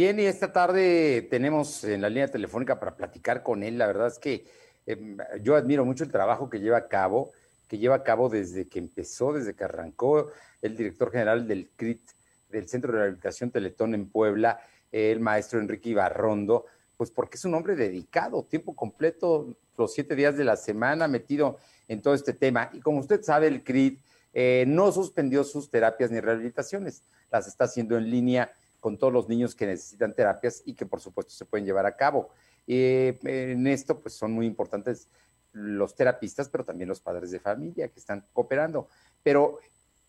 Bien, y esta tarde tenemos en la línea telefónica para platicar con él. La verdad es que em, yo admiro mucho el trabajo que lleva a cabo, que lleva a cabo desde que empezó, desde que arrancó el director general del CRIT, del Centro de Rehabilitación Teletón en Puebla, el maestro Enrique Ibarrondo, pues porque es un hombre dedicado, tiempo completo, los siete días de la semana, metido en todo este tema. Y como usted sabe, el CRIT eh, no suspendió sus terapias ni rehabilitaciones, las está haciendo en línea con todos los niños que necesitan terapias y que por supuesto se pueden llevar a cabo. Eh, en esto pues son muy importantes los terapistas, pero también los padres de familia que están cooperando. Pero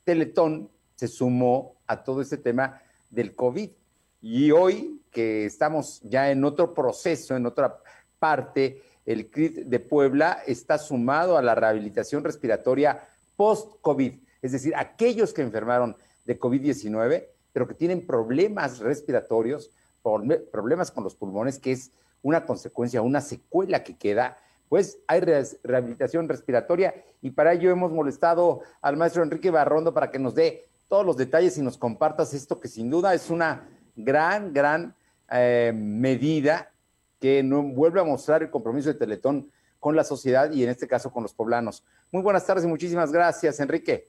Teletón se sumó a todo este tema del COVID. Y hoy que estamos ya en otro proceso, en otra parte, el CRIT de Puebla está sumado a la rehabilitación respiratoria post-COVID, es decir, aquellos que enfermaron de COVID-19 pero que tienen problemas respiratorios, problemas con los pulmones, que es una consecuencia, una secuela que queda, pues hay rehabilitación respiratoria y para ello hemos molestado al maestro Enrique Barrondo para que nos dé todos los detalles y nos compartas esto que sin duda es una gran, gran eh, medida que no, vuelve a mostrar el compromiso de Teletón con la sociedad y en este caso con los poblanos. Muy buenas tardes y muchísimas gracias, Enrique.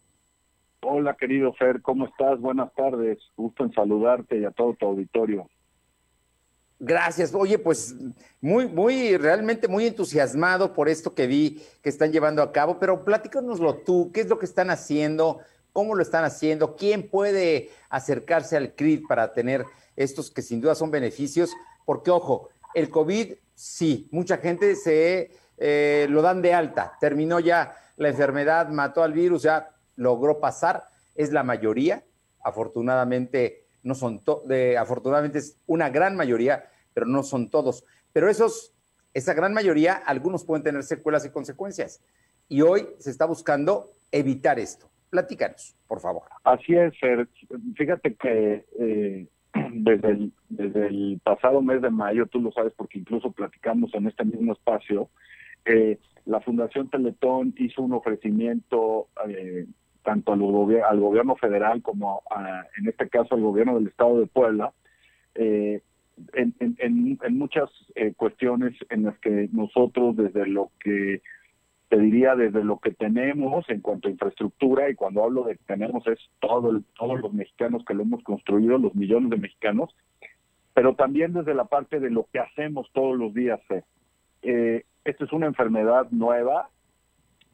Hola, querido Fer, ¿cómo estás? Buenas tardes. Gusto en saludarte y a todo tu auditorio. Gracias. Oye, pues muy, muy, realmente muy entusiasmado por esto que vi que están llevando a cabo, pero platícanoslo tú, ¿qué es lo que están haciendo? ¿Cómo lo están haciendo? ¿Quién puede acercarse al CRID para tener estos que sin duda son beneficios? Porque, ojo, el COVID, sí, mucha gente se eh, lo dan de alta, terminó ya la enfermedad, mató al virus, ya logró pasar, es la mayoría, afortunadamente no son de, afortunadamente es una gran mayoría, pero no son todos. Pero esos, esa gran mayoría, algunos pueden tener secuelas y consecuencias. Y hoy se está buscando evitar esto. Platícanos, por favor. Así es, Fíjate que eh, desde, el, desde el pasado mes de mayo, tú lo sabes porque incluso platicamos en este mismo espacio, eh, la Fundación Teletón hizo un ofrecimiento eh, tanto al, gobierno federal como en este caso al gobierno del estado de Puebla, eh, en, en, en, muchas eh, cuestiones en las que nosotros desde lo que te diría desde lo que tenemos en cuanto a infraestructura y cuando hablo de que tenemos es todo todos los mexicanos que lo hemos construido, los millones de mexicanos, pero también desde la parte de lo que hacemos todos los días. Eh, esta es una enfermedad nueva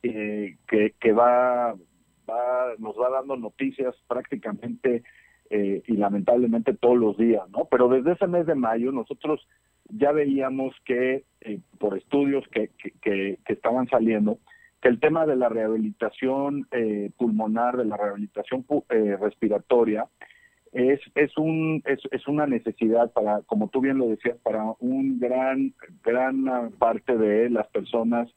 eh, que, que va nos va dando noticias prácticamente eh, y lamentablemente todos los días, ¿no? Pero desde ese mes de mayo nosotros ya veíamos que eh, por estudios que, que, estaban saliendo, que el tema de la rehabilitación eh, pulmonar, de la rehabilitación respiratoria, es, es, un, es, es, una necesidad para, como tú bien lo decías, para un gran, gran parte de las personas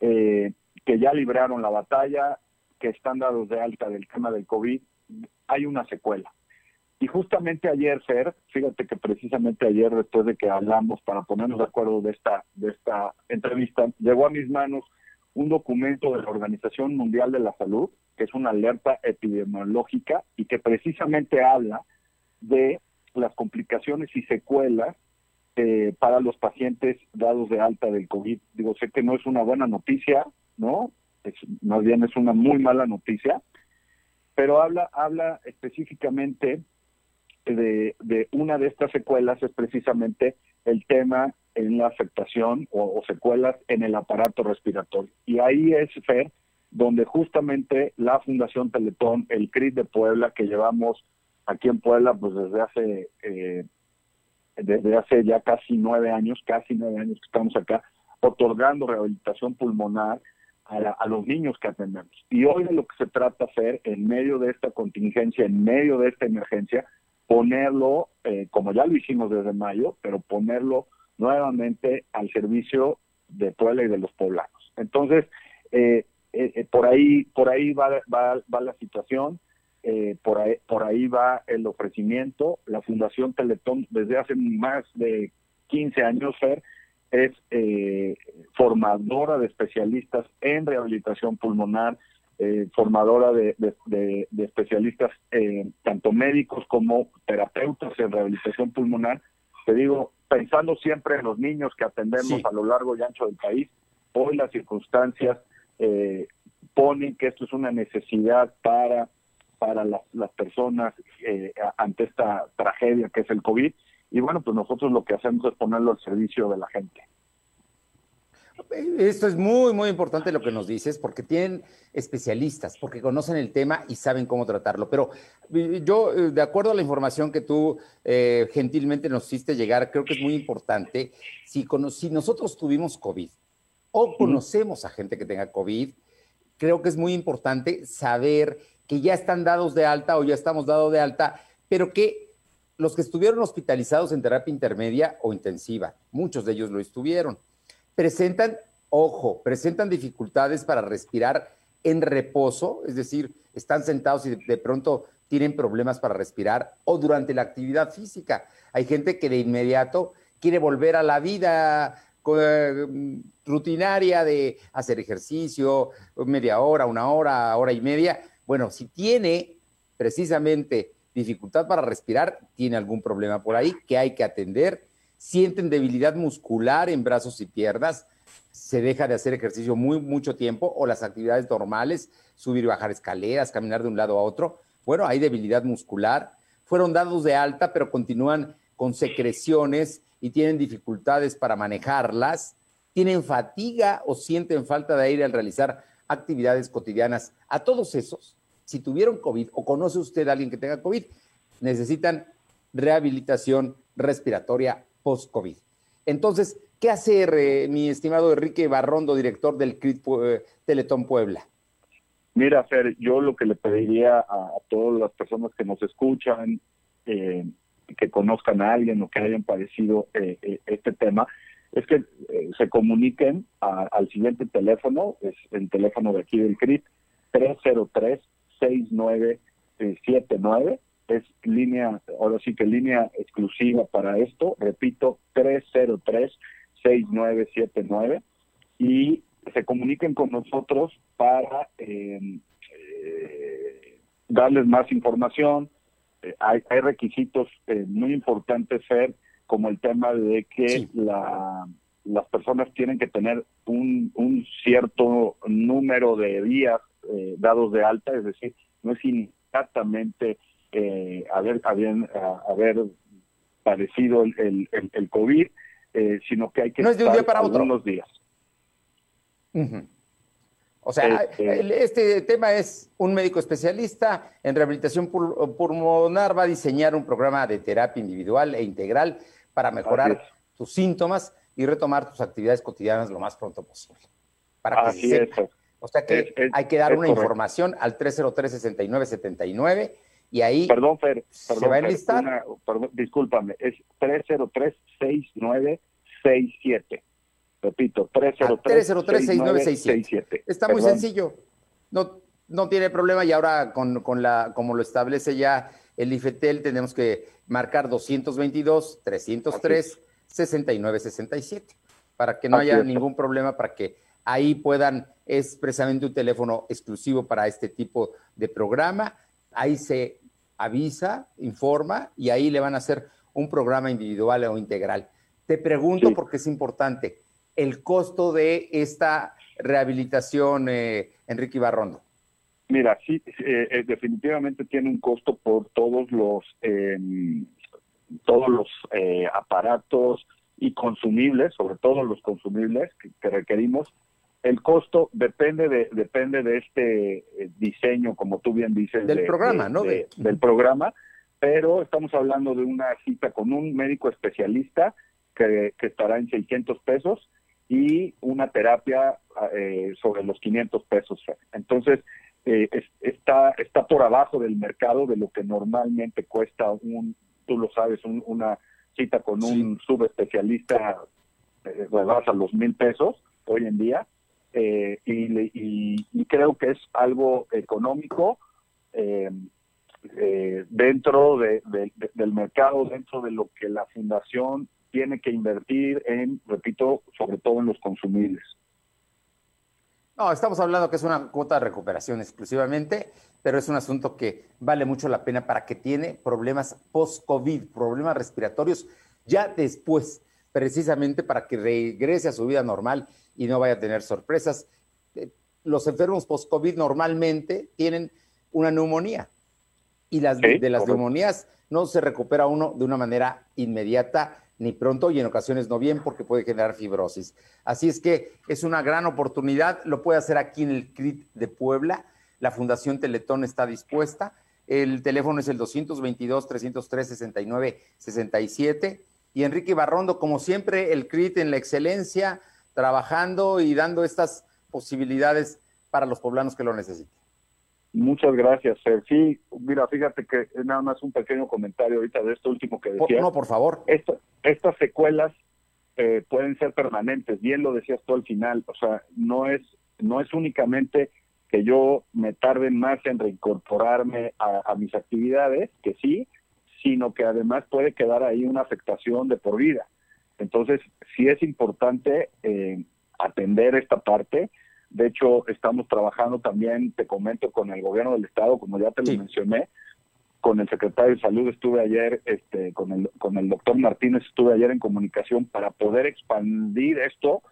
que ya libraron la batalla que están dados de alta del tema del COVID, hay una secuela. Y justamente ayer, Fer, fíjate que precisamente ayer, después de que hablamos para ponernos de acuerdo de esta, de esta entrevista, llegó a mis manos un documento de la Organización Mundial de la Salud, que es una alerta epidemiológica y que precisamente habla de las complicaciones y secuelas eh, para los pacientes dados de alta del COVID. Digo, sé que no es una buena noticia, ¿no? más bien es una muy mala noticia, pero habla, habla específicamente de, de una de estas secuelas, es precisamente el tema en la afectación o, secuelas en el aparato respiratorio. Y ahí es, Fer, donde justamente la Fundación Teletón, el CRIS de Puebla, que llevamos aquí en Puebla pues desde hace eh, desde hace ya casi nueve años, casi nueve años que estamos acá, otorgando rehabilitación pulmonar a, los niños que atendemos. Y hoy lo que se trata hacer en medio de esta contingencia, en medio de esta emergencia, ponerlo, eh, como ya lo hicimos desde mayo, pero ponerlo nuevamente al servicio de Puebla y de los poblanos. Entonces, eh, eh, por ahí, por ahí va, va, va la situación. por, ahí, por ahí va el ofrecimiento. La Fundación Teletón desde hace más de 15 años, Fer, es eh, formadora de especialistas en rehabilitación pulmonar, eh, formadora de, especialistas, eh, tanto médicos como terapeutas en rehabilitación pulmonar. Te digo, pensando siempre en los niños que atendemos a lo largo y ancho del país, hoy las circunstancias eh, ponen que esto es una necesidad para, para las, personas ante esta tragedia que es el COVID. Y bueno, pues nosotros lo que hacemos es ponerlo al servicio de la gente. Esto es muy, muy importante lo que nos dices, porque tienen especialistas, porque conocen el tema y saben cómo tratarlo. Pero eh, yo, eh, de acuerdo a la información que tú eh, gentilmente nos hiciste llegar, creo que es muy importante, si, si nosotros tuvimos COVID o conocemos a gente que tenga COVID, creo que es muy importante saber que ya están dados de alta o ya estamos dados de alta, pero que los que estuvieron hospitalizados en terapia intermedia o intensiva, muchos de ellos lo estuvieron presentan, ojo, presentan dificultades para respirar en reposo, es decir, están sentados y de, pronto tienen problemas para respirar o durante la actividad física. Hay gente que de inmediato quiere volver a la vida rutinaria de hacer ejercicio, media hora, una hora, hora y media. Bueno, si tiene precisamente dificultad para respirar, tiene algún problema por ahí que hay que atender sienten debilidad muscular en brazos y piernas, se deja de hacer ejercicio muy mucho tiempo o las actividades normales, subir y bajar escaleras, caminar de un lado a otro. Bueno, hay debilidad muscular. Fueron dados de alta, pero continúan con secreciones y tienen dificultades para manejarlas. Tienen fatiga o sienten falta de aire al realizar actividades cotidianas. A todos esos, si tuvieron COVID o conoce usted a alguien que tenga COVID, necesitan rehabilitación respiratoria post-COVID. Entonces, ¿qué hacer, eh, mi estimado Enrique Barrondo, director del CRIT eh, Teletón Puebla? Mira, Fer, yo lo que le pediría a, todas las personas que nos escuchan, eh, que conozcan a alguien o que hayan padecido este tema, es que se comuniquen al siguiente teléfono, es el teléfono de aquí del CRIT, 303 6979 es línea, ahora sí que línea exclusiva para esto, repito, 303-6979, y se comuniquen con nosotros para eh, darles más información. Eh, hay, hay, requisitos eh, muy importantes, Fer, como el tema de que la, las personas tienen que tener un, un cierto número de días dados de alta, es decir, no es inmediatamente eh, haber, haber padecido el, el, COVID, eh, sino que hay que no es de un día para otro. unos días. O sea, este, este tema es un médico especialista en rehabilitación pulmonar va a diseñar un programa de terapia individual e integral para mejorar tus síntomas y retomar tus actividades cotidianas lo más pronto posible. Para que Así es. O sea que hay que dar una información al 303-6979 y ahí perdón, Fer, se va a enlistar. perdón, discúlpame, es 303-6967. Repito, 303-6967. Ah, Está muy sencillo. No, no tiene problema y ahora con, con, la, como lo establece ya el IFETEL, tenemos que marcar 222, 303, 6967 para que no haya ningún problema, para que ahí puedan, es precisamente un teléfono exclusivo para este tipo de programa. Ahí se avisa, informa y ahí le van a hacer un programa individual o integral. Te pregunto porque es importante, el costo de esta rehabilitación, eh, Enrique Ibarrondo. Mira, sí, eh, eh, definitivamente tiene un costo por todos los em, todos los aparatos y consumibles, sobre todo los consumibles que requerimos el costo depende de depende de este eh, diseño, como tú bien dices, del programa, ¿no? del programa, pero estamos hablando de una cita con un médico especialista que, estará en 600 pesos y una terapia eh, sobre los 500 pesos. Entonces, eh, está, está por abajo del mercado de lo que normalmente cuesta un, tú lo sabes, una cita con un subespecialista, eh, a los mil pesos hoy en día eh, y, creo que es algo económico eh, eh, dentro del mercado, dentro de lo que la fundación tiene que invertir en, repito, sobre todo en los consumibles. No, estamos hablando que es una cuota de recuperación exclusivamente, pero es un asunto que vale mucho la pena para que tiene problemas post-COVID, problemas respiratorios, ya después, precisamente para que regrese a su vida normal y no vaya a tener sorpresas. Eh, los enfermos post-COVID normalmente tienen una neumonía y las, de las neumonías no se recupera uno de una manera inmediata ni pronto y en ocasiones no bien porque puede generar fibrosis. Así es que es una gran oportunidad, lo puede hacer aquí en el CRIT de Puebla, la Fundación Teletón está dispuesta, el teléfono es el 222-303-69-67 y Enrique Barrondo, como siempre, el CRIT en la excelencia, trabajando y dando estas posibilidades para los poblanos que lo necesiten. Muchas gracias, Fer. Sí, mira, fíjate que nada más un pequeño comentario ahorita de esto último que decías. No, por favor. estas secuelas eh, pueden ser permanentes, bien lo decías tú al final, o sea, no es, no es únicamente que yo me tarde más en reincorporarme a, mis actividades, que sí, sino que además puede quedar ahí una afectación de por vida. Entonces, sí es importante eh, atender esta parte, de hecho, estamos trabajando también, te comento, con el gobierno del estado, como ya te lo mencioné, con el secretario de salud estuve ayer, este, con el con el doctor Martínez estuve ayer en comunicación para poder expandir esto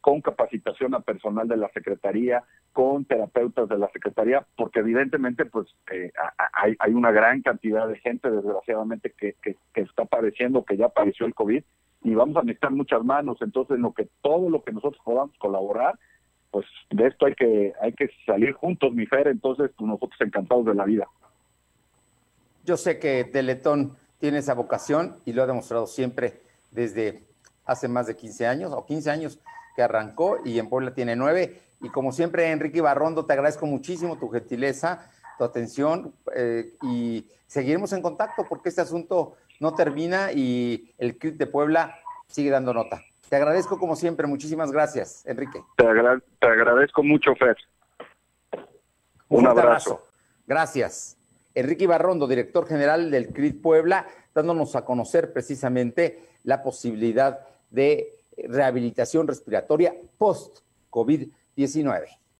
con capacitación a personal de la secretaría, con terapeutas de la secretaría, porque evidentemente pues eh, hay, hay una gran cantidad de gente desgraciadamente que, que, que está padeciendo, que ya padeció el COVID y vamos a necesitar muchas manos, entonces lo que todo lo que nosotros podamos colaborar pues de esto hay que, salir juntos, mi Fer, entonces pues, nosotros encantados de la vida. Yo sé que Teletón tiene esa vocación y lo ha demostrado siempre desde hace más de 15 años o 15 años que arrancó y en Puebla tiene nueve. Y como siempre, Enrique Barrondo, te agradezco muchísimo tu gentileza, tu atención eh, y seguiremos en contacto porque este asunto no termina y el CRIT de Puebla sigue dando nota. Te agradezco como siempre, muchísimas gracias, Enrique. Te, agradezco mucho, Fer. Un, abrazo. Gracias. Enrique Barrondo, director general del CRIT Puebla, dándonos a conocer precisamente la posibilidad de rehabilitación respiratoria post-COVID-19.